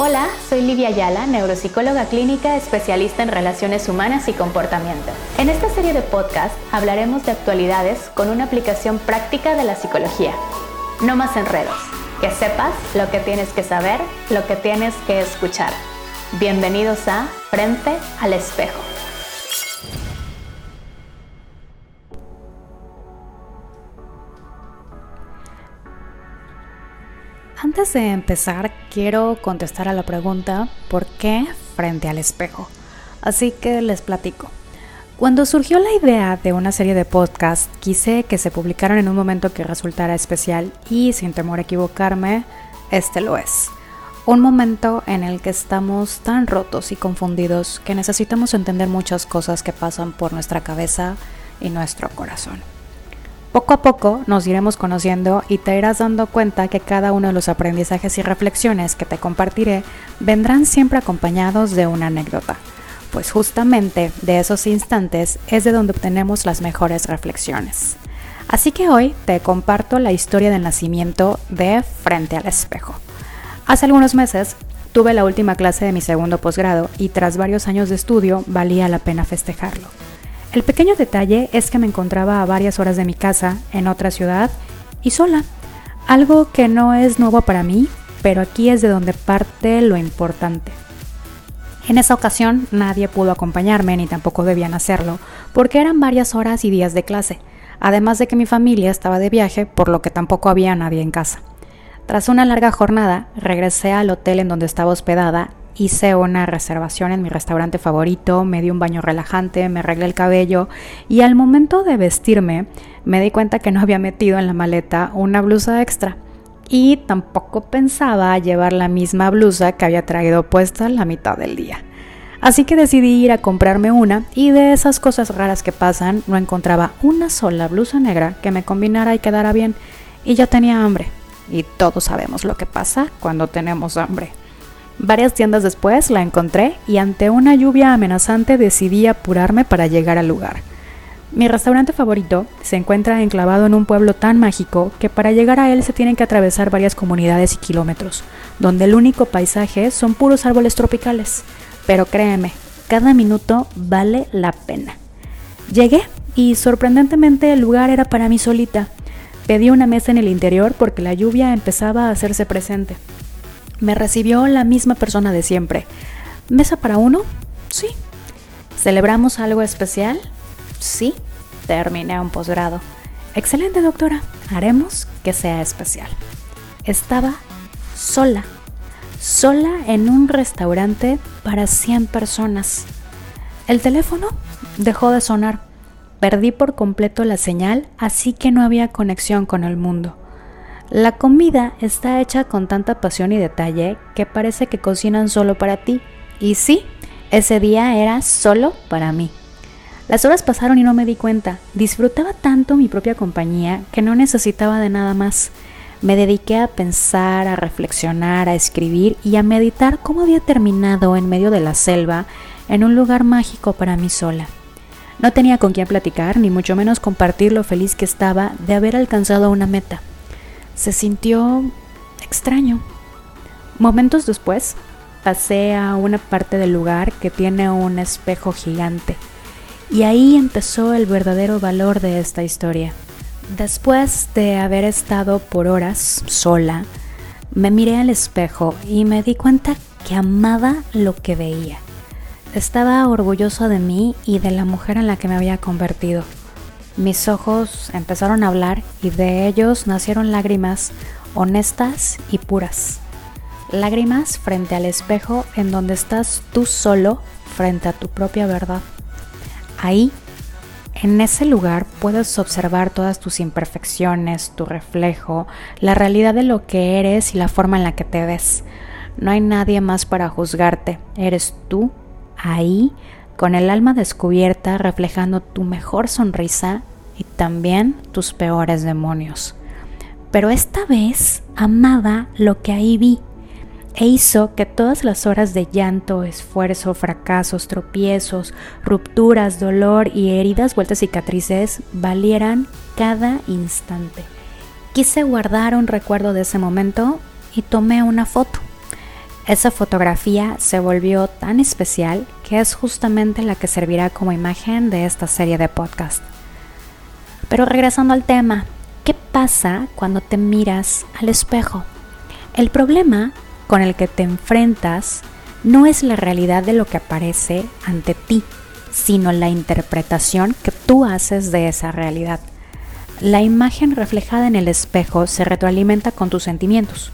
Hola, soy Livia Ayala, neuropsicóloga clínica especialista en relaciones humanas y comportamiento. En esta serie de podcast hablaremos de actualidades con una aplicación práctica de la psicología. No más enredos, que sepas lo que tienes que saber, lo que tienes que escuchar. Bienvenidos a Frente al Espejo. Antes de empezar, quiero contestar a la pregunta ¿por qué frente al espejo? Así que les platico. Cuando surgió la idea de una serie de podcasts, quise que se publicaran en un momento que resultara especial y sin temor a equivocarme, este lo es. Un momento en el que estamos tan rotos y confundidos que necesitamos entender muchas cosas que pasan por nuestra cabeza y nuestro corazón. Poco a poco nos iremos conociendo y te irás dando cuenta que cada uno de los aprendizajes y reflexiones que te compartiré vendrán siempre acompañados de una anécdota, pues justamente de esos instantes es de donde obtenemos las mejores reflexiones. Así que hoy te comparto la historia del nacimiento de Frente al Espejo. Hace algunos meses tuve la última clase de mi segundo posgrado y tras varios años de estudio valía la pena festejarlo. El pequeño detalle es que me encontraba a varias horas de mi casa, en otra ciudad, y sola. Algo que no es nuevo para mí, pero aquí es de donde parte lo importante. En esa ocasión nadie pudo acompañarme ni tampoco debían hacerlo, porque eran varias horas y días de clase, además de que mi familia estaba de viaje, por lo que tampoco había nadie en casa. Tras una larga jornada, regresé al hotel en donde estaba hospedada hice una reservación en mi restaurante favorito, me di un baño relajante, me arreglé el cabello y al momento de vestirme me di cuenta que no había metido en la maleta una blusa extra y tampoco pensaba llevar la misma blusa que había traído puesta la mitad del día. Así que decidí ir a comprarme una y de esas cosas raras que pasan no encontraba una sola blusa negra que me combinara y quedara bien y ya tenía hambre. Y todos sabemos lo que pasa cuando tenemos hambre. Varias tiendas después la encontré y ante una lluvia amenazante decidí apurarme para llegar al lugar. Mi restaurante favorito se encuentra enclavado en un pueblo tan mágico que para llegar a él se tienen que atravesar varias comunidades y kilómetros, donde el único paisaje son puros árboles tropicales. Pero créeme, cada minuto vale la pena. Llegué y sorprendentemente el lugar era para mí solita. Pedí una mesa en el interior porque la lluvia empezaba a hacerse presente. Me recibió la misma persona de siempre. ¿Mesa para uno? Sí. ¿Celebramos algo especial? Sí. Terminé un posgrado. Excelente, doctora. Haremos que sea especial. Estaba sola. Sola en un restaurante para 100 personas. El teléfono dejó de sonar. Perdí por completo la señal, así que no había conexión con el mundo. La comida está hecha con tanta pasión y detalle que parece que cocinan solo para ti. Y sí, ese día era solo para mí. Las horas pasaron y no me di cuenta. Disfrutaba tanto mi propia compañía que no necesitaba de nada más. Me dediqué a pensar, a reflexionar, a escribir y a meditar cómo había terminado en medio de la selva, en un lugar mágico para mí sola. No tenía con quién platicar, ni mucho menos compartir lo feliz que estaba de haber alcanzado una meta se sintió extraño. Momentos después, pasé a una parte del lugar que tiene un espejo gigante. Y ahí empezó el verdadero valor de esta historia. Después de haber estado por horas sola, me miré al espejo y me di cuenta que amaba lo que veía. Estaba orgulloso de mí y de la mujer en la que me había convertido. Mis ojos empezaron a hablar y de ellos nacieron lágrimas honestas y puras. Lágrimas frente al espejo en donde estás tú solo frente a tu propia verdad. Ahí, en ese lugar, puedes observar todas tus imperfecciones, tu reflejo, la realidad de lo que eres y la forma en la que te ves. No hay nadie más para juzgarte, eres tú ahí con el alma descubierta reflejando tu mejor sonrisa y también tus peores demonios. Pero esta vez amaba lo que ahí vi e hizo que todas las horas de llanto, esfuerzo, fracasos, tropiezos, rupturas, dolor y heridas vueltas cicatrices valieran cada instante. Quise guardar un recuerdo de ese momento y tomé una foto. esa fotografía se volvió tan especial que es justamente la que servirá como imagen de esta serie de podcast. Pero regresando al tema, ¿qué pasa cuando te miras al espejo? El problema con el que te enfrentas no es la realidad de lo que aparece ante ti, sino la interpretación que tú haces de esa realidad. La imagen reflejada en el espejo se retroalimenta con tus sentimientos.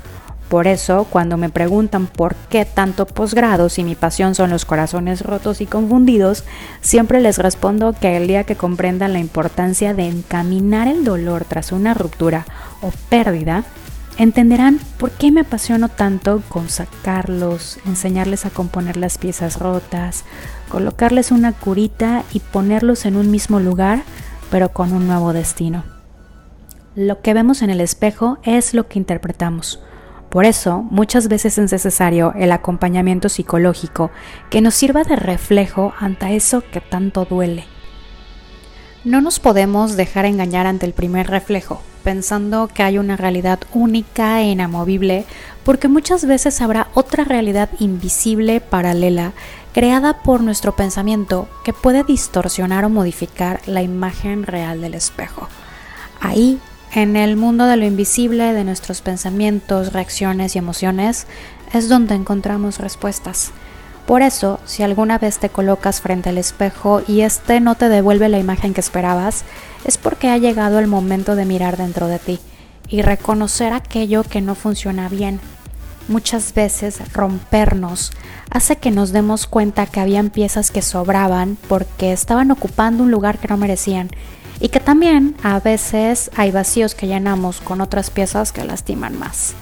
Por eso, cuando me preguntan por qué tanto posgrado si mi pasión son los corazones rotos y confundidos, siempre les respondo que el día que comprendan la importancia de encaminar el dolor tras una ruptura o pérdida, entenderán por qué me apasiono tanto con sacarlos, enseñarles a componer las piezas rotas, colocarles una curita y ponerlos en un mismo lugar, pero con un nuevo destino. Lo que vemos en el espejo es lo que interpretamos. Por eso, muchas veces es necesario el acompañamiento psicológico que nos sirva de reflejo ante eso que tanto duele. No nos podemos dejar engañar ante el primer reflejo, pensando que hay una realidad única e inamovible, porque muchas veces habrá otra realidad invisible paralela creada por nuestro pensamiento que puede distorsionar o modificar la imagen real del espejo. Ahí, en el mundo de lo invisible, de nuestros pensamientos, reacciones y emociones, es donde encontramos respuestas. Por eso, si alguna vez te colocas frente al espejo y este no te devuelve la imagen que esperabas, es porque ha llegado el momento de mirar dentro de ti y reconocer aquello que no funciona bien. Muchas veces rompernos hace que nos demos cuenta que habían piezas que sobraban porque estaban ocupando un lugar que no merecían y que también a veces hay vacíos que llenamos con otras piezas que lastiman más.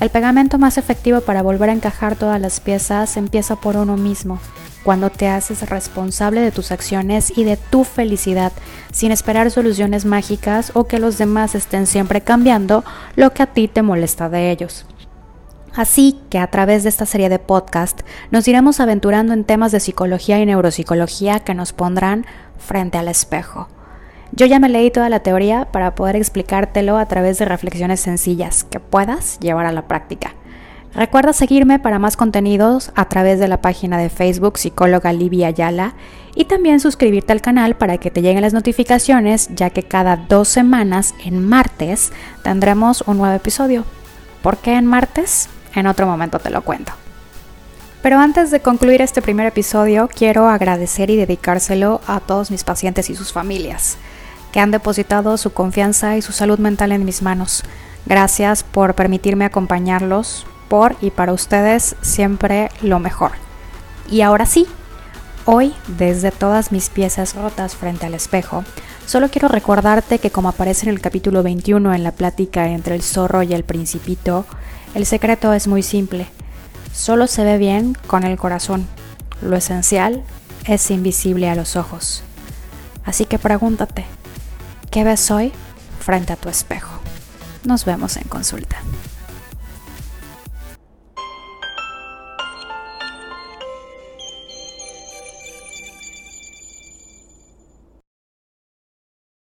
El pegamento más efectivo para volver a encajar todas las piezas empieza por uno mismo, cuando te haces responsable de tus acciones y de tu felicidad, sin esperar soluciones mágicas o que los demás estén siempre cambiando lo que a ti te molesta de ellos. Así que a través de esta serie de podcast nos iremos aventurando en temas de psicología y neuropsicología que nos pondrán frente al espejo. Yo ya me leí toda la teoría para poder explicártelo a través de reflexiones sencillas que puedas llevar a la práctica. Recuerda seguirme para más contenidos a través de la página de Facebook Psicóloga Livia Ayala y también suscribirte al canal para que te lleguen las notificaciones ya que cada dos semanas en martes tendremos un nuevo episodio. ¿Por qué en martes? En otro momento te lo cuento. Pero antes de concluir este primer episodio, quiero agradecer y dedicárselo a todos mis pacientes y sus familias que han depositado su confianza y su salud mental en mis manos. Gracias por permitirme acompañarlos, por y para ustedes siempre lo mejor. Y ahora sí, hoy desde todas mis piezas rotas frente al espejo, solo quiero recordarte que como aparece en el capítulo 21 en la plática entre el zorro y el principito, el secreto es muy simple. Solo se ve bien con el corazón. Lo esencial es invisible a los ojos. Así que pregúntate, ¿Qué ves hoy frente a tu espejo? Nos vemos en consulta.